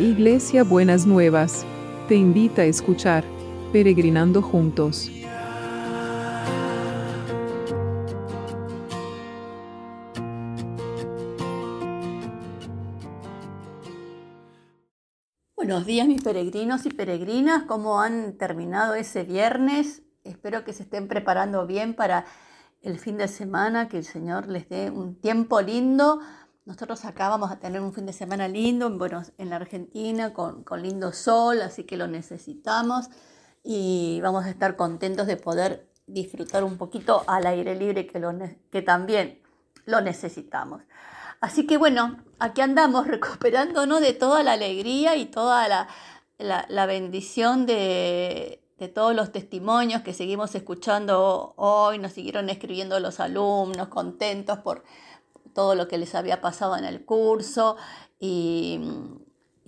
Iglesia Buenas Nuevas, te invita a escuchar Peregrinando Juntos. Buenos días mis peregrinos y peregrinas, ¿cómo han terminado ese viernes? Espero que se estén preparando bien para el fin de semana, que el Señor les dé un tiempo lindo. Nosotros acá vamos a tener un fin de semana lindo en, Buenos, en la Argentina con, lindo sol, así que lo necesitamos y vamos a estar contentos de poder disfrutar un poquito al aire libre que, lo, que también lo necesitamos. Así que bueno, aquí andamos recuperándonos de toda la alegría y toda la, la bendición de, de todos los testimonios que seguimos escuchando hoy, nos siguieron escribiendo los alumnos contentos por todo lo que les había pasado en el curso y,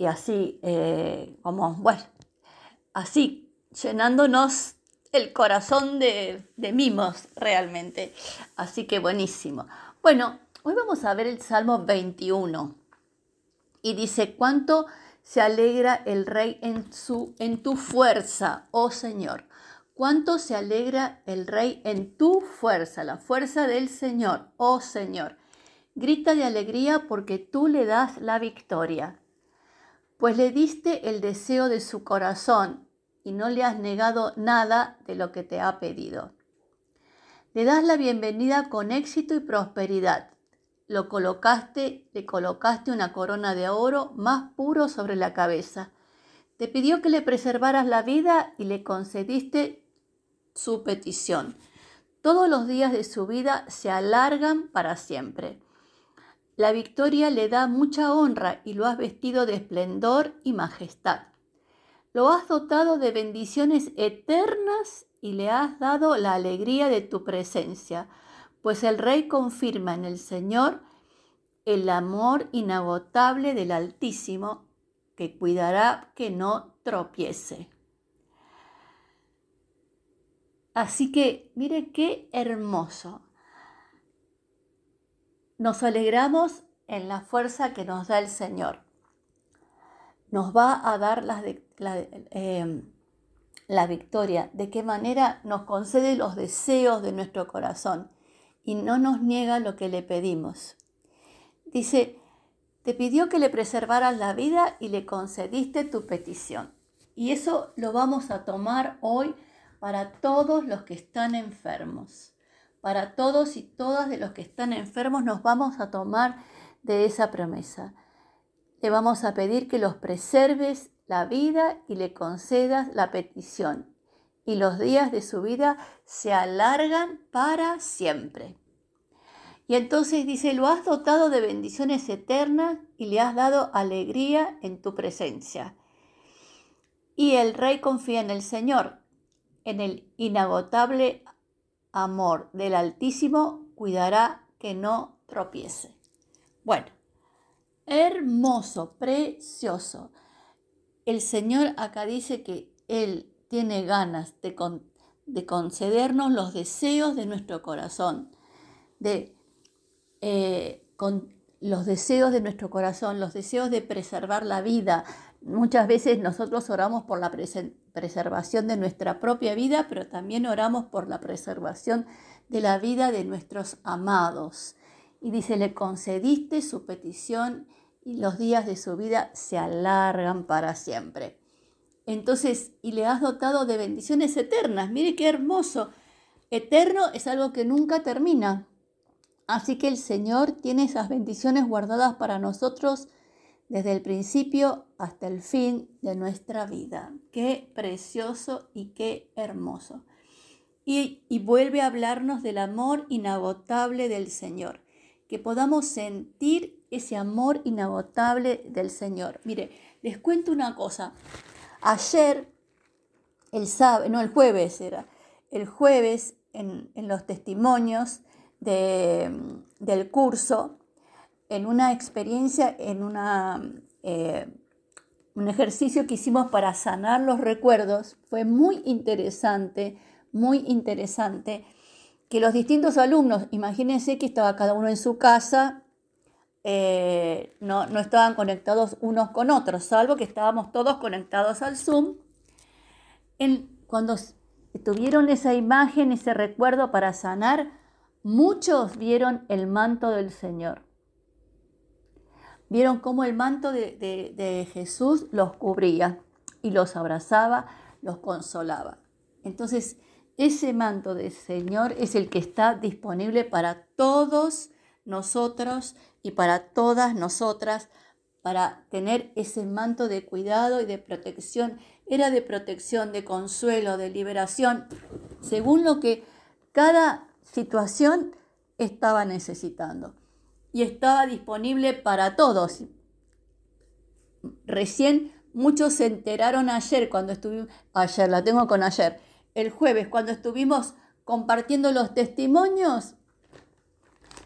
así, eh, como, bueno, así, llenándonos el corazón de, de mimos realmente. Así que buenísimo. Bueno, hoy vamos a ver el Salmo 21 y dice, ¿cuánto se alegra el rey en, su, en tu fuerza, oh Señor. ¿Cuánto se alegra el rey en tu fuerza, la fuerza del Señor, oh Señor? Grita de alegría porque tú le das la victoria, pues le diste el deseo de su corazón y no le has negado nada de lo que te ha pedido. Le das la bienvenida con éxito y prosperidad lo colocaste, le colocaste una corona de oro más puro sobre la cabeza. Te pidió que le preservaras la vida y le concediste su petición. Todos los días de su vida se alargan para siempre. La victoria le da mucha honra y lo has vestido de esplendor y majestad. Lo has dotado de bendiciones eternas y le has dado la alegría de tu presencia pues el Rey confirma en el Señor el amor inagotable del Altísimo, que cuidará que no tropiece. Así que mire qué hermoso. Nos alegramos en la fuerza que nos da el Señor. Nos va a dar la, eh, la victoria. De qué manera nos concede los deseos de nuestro corazón y no nos niega lo que le pedimos. Dice, te pidió que le preservaras la vida y le concediste tu petición. Y eso lo vamos a tomar hoy para todos los que están enfermos. Para todos y todas de los que están enfermos nos vamos a tomar de esa promesa. Le vamos a pedir que los preserves la vida y le concedas la petición y los días de su vida se alargan para siempre. Y entonces dice, lo has dotado de bendiciones eternas y le has dado alegría en tu presencia. Y el rey confía en el Señor, en el inagotable amor del Altísimo, cuidará que no tropiece. Bueno, hermoso, precioso. El Señor acá dice que Él tiene ganas de, de concedernos los deseos de nuestro corazón, de eh, los deseos de nuestro corazón, los deseos de preservar la vida. Muchas veces nosotros oramos por la preservación de nuestra propia vida, pero también oramos por la preservación de la vida de nuestros amados. Y dice, le concediste su petición y los días de su vida se alargan para siempre. Entonces, y le has dotado de bendiciones eternas. Mire qué hermoso. Eterno es algo que nunca termina. Así que el Señor tiene esas bendiciones guardadas para nosotros desde el principio hasta el fin de nuestra vida. Qué precioso y qué hermoso. Y, y, vuelve a hablarnos del amor inagotable del Señor, que podamos sentir ese amor inagotable del Señor. Mire, les cuento una cosa. Ayer, el sábado, no, el jueves era, el jueves en, los testimonios del curso, en una experiencia, en una, eh, un ejercicio que hicimos para sanar los recuerdos, fue muy interesante, muy interesante, que los distintos alumnos, imagínense que estaba cada uno en su casa, eh, no, no, estaban conectados unos con otros, salvo que estábamos todos conectados al Zoom. En, cuando tuvieron esa imagen, ese recuerdo para sanar, muchos vieron el manto del Señor. Vieron cómo el manto de, Jesús los cubría y los abrazaba, los consolaba. Entonces, ese manto del Señor es el que está disponible para todos nosotros y para todas nosotras, para tener ese manto de cuidado y de protección. Era de protección, de consuelo, de liberación, según lo que cada situación estaba necesitando. Y estaba disponible para todos. Recién muchos se enteraron ayer cuando estuvimos, ayer, la tengo con ayer, el jueves cuando estuvimos compartiendo los testimonios,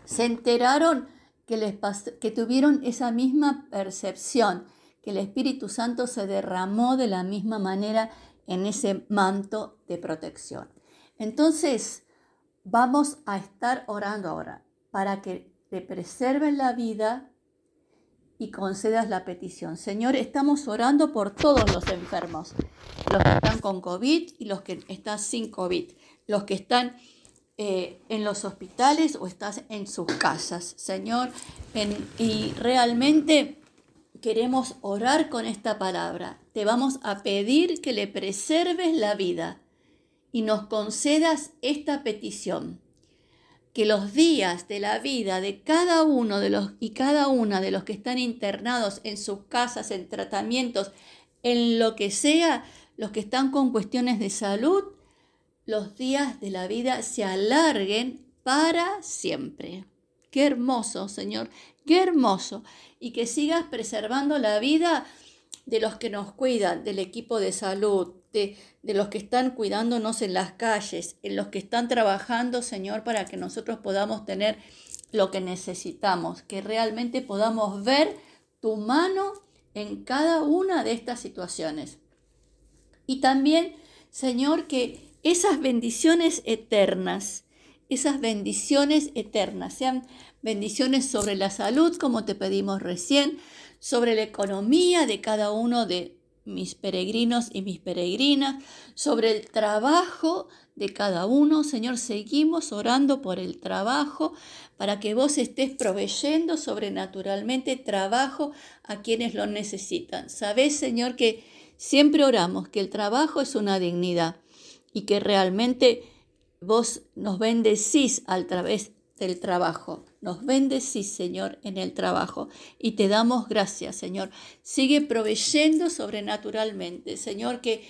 se enteraron que, les que tuvieron esa misma percepción, que el Espíritu Santo se derramó de la misma manera en ese manto de protección. Entonces, vamos a estar orando ahora para que te preserven la vida y concedas la petición. Señor, estamos orando por todos los enfermos, los que están con COVID y los que están sin COVID, los que están eh, en los hospitales o estás en sus casas, Señor. y realmente queremos orar con esta palabra. Te vamos a pedir que le preserves la vida y nos concedas esta petición que los días de la vida de cada uno de los y cada una de los que están internados en sus casas, en tratamientos, en lo que sea, los que están con cuestiones de salud, los días de la vida se alarguen para siempre. Qué hermoso, Señor, qué hermoso. Y que sigas preservando la vida de los que nos cuidan, del equipo de salud, de, los que están cuidándonos en las calles, en los que están trabajando, Señor, para que nosotros podamos tener lo que necesitamos, que realmente podamos ver tu mano en cada una de estas situaciones. Y también, Señor, que esas bendiciones eternas, esas bendiciones eternas, sean bendiciones sobre la salud, como te pedimos recién, sobre la economía de cada uno de mis peregrinos y mis peregrinas, sobre el trabajo de cada uno. Señor, seguimos orando por el trabajo para que vos estés proveyendo sobrenaturalmente trabajo a quienes lo necesitan. Sabés, Señor, que siempre oramos que el trabajo es una dignidad y que realmente vos nos bendecís a través del trabajo. Nos bendecís, Señor, en el trabajo y te damos gracias, Señor. Sigue proveyendo sobrenaturalmente, Señor, que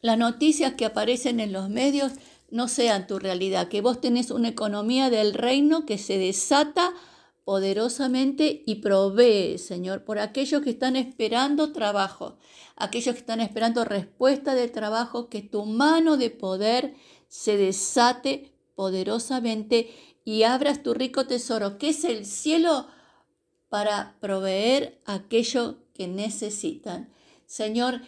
las noticias que aparecen en los medios no sean tu realidad, que vos tenés una economía del reino que se desata poderosamente y provee, Señor, por aquellos que están esperando trabajo, aquellos que están esperando respuesta de trabajo, que tu mano de poder se desate poderosamente y abras tu rico tesoro, que es el cielo, para proveer aquello que necesitan. Señor,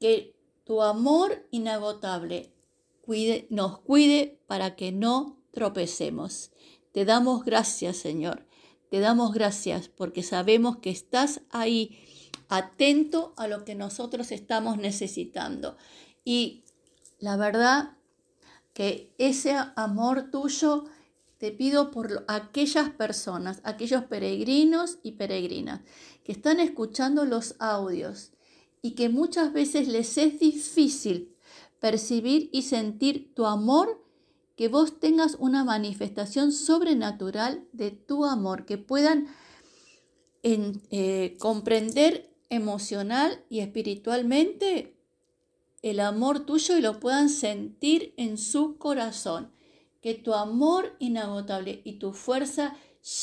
que tu amor inagotable cuide, nos cuide para que no tropecemos. Te damos gracias, Señor. Te damos gracias porque sabemos que estás ahí, atento a lo que nosotros estamos necesitando. Y la verdad que ese amor tuyo te pido por aquellas personas, aquellos peregrinos y peregrinas que están escuchando los audios y que muchas veces les es difícil percibir y sentir tu amor, que vos tengas una manifestación sobrenatural de tu amor, que puedan eh, comprender emocional y espiritualmente el amor tuyo y lo puedan sentir en su corazón que tu amor inagotable y tu fuerza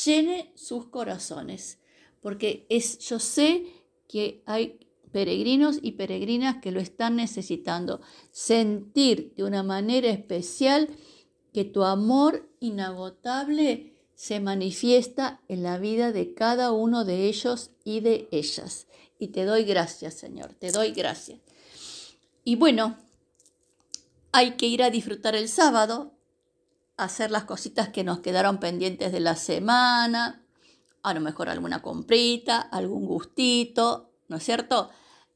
llene sus corazones, porque es, yo sé que hay peregrinos y peregrinas que lo están necesitando, sentir de una manera especial que tu amor inagotable se manifiesta en la vida de cada uno de ellos y de ellas. Y te doy gracias, Señor, te doy gracias. Y bueno, hay que ir a disfrutar el sábado, hacer las cositas que nos quedaron pendientes de la semana, a lo mejor alguna comprita, algún gustito, ¿no es cierto?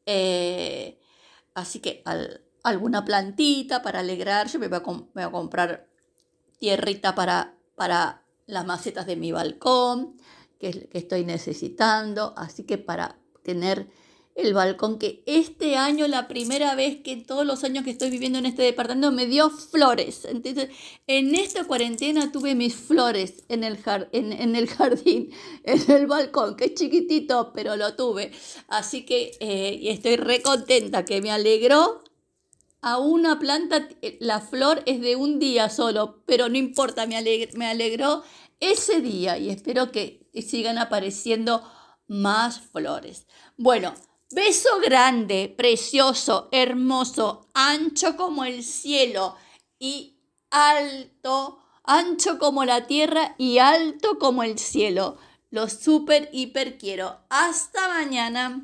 Eh, así que alguna plantita para alegrar, yo me voy a, comprar tierrita para, para las macetas de mi balcón, que, que estoy necesitando, así que para tener el balcón que este año, la primera vez que todos los años que estoy viviendo en este departamento, me dio flores. Entonces, en esta cuarentena tuve mis flores en el, jardín, en el balcón, que es chiquitito, pero lo tuve. Así que eh, estoy re contenta, que me alegró. A una planta, la flor es de un día solo, pero no importa, me, me alegró ese día y espero que sigan apareciendo más flores. Bueno, Beso grande, precioso, hermoso, ancho como el cielo y alto, ancho como la tierra y alto como el cielo. Lo super, hiper quiero. Hasta mañana.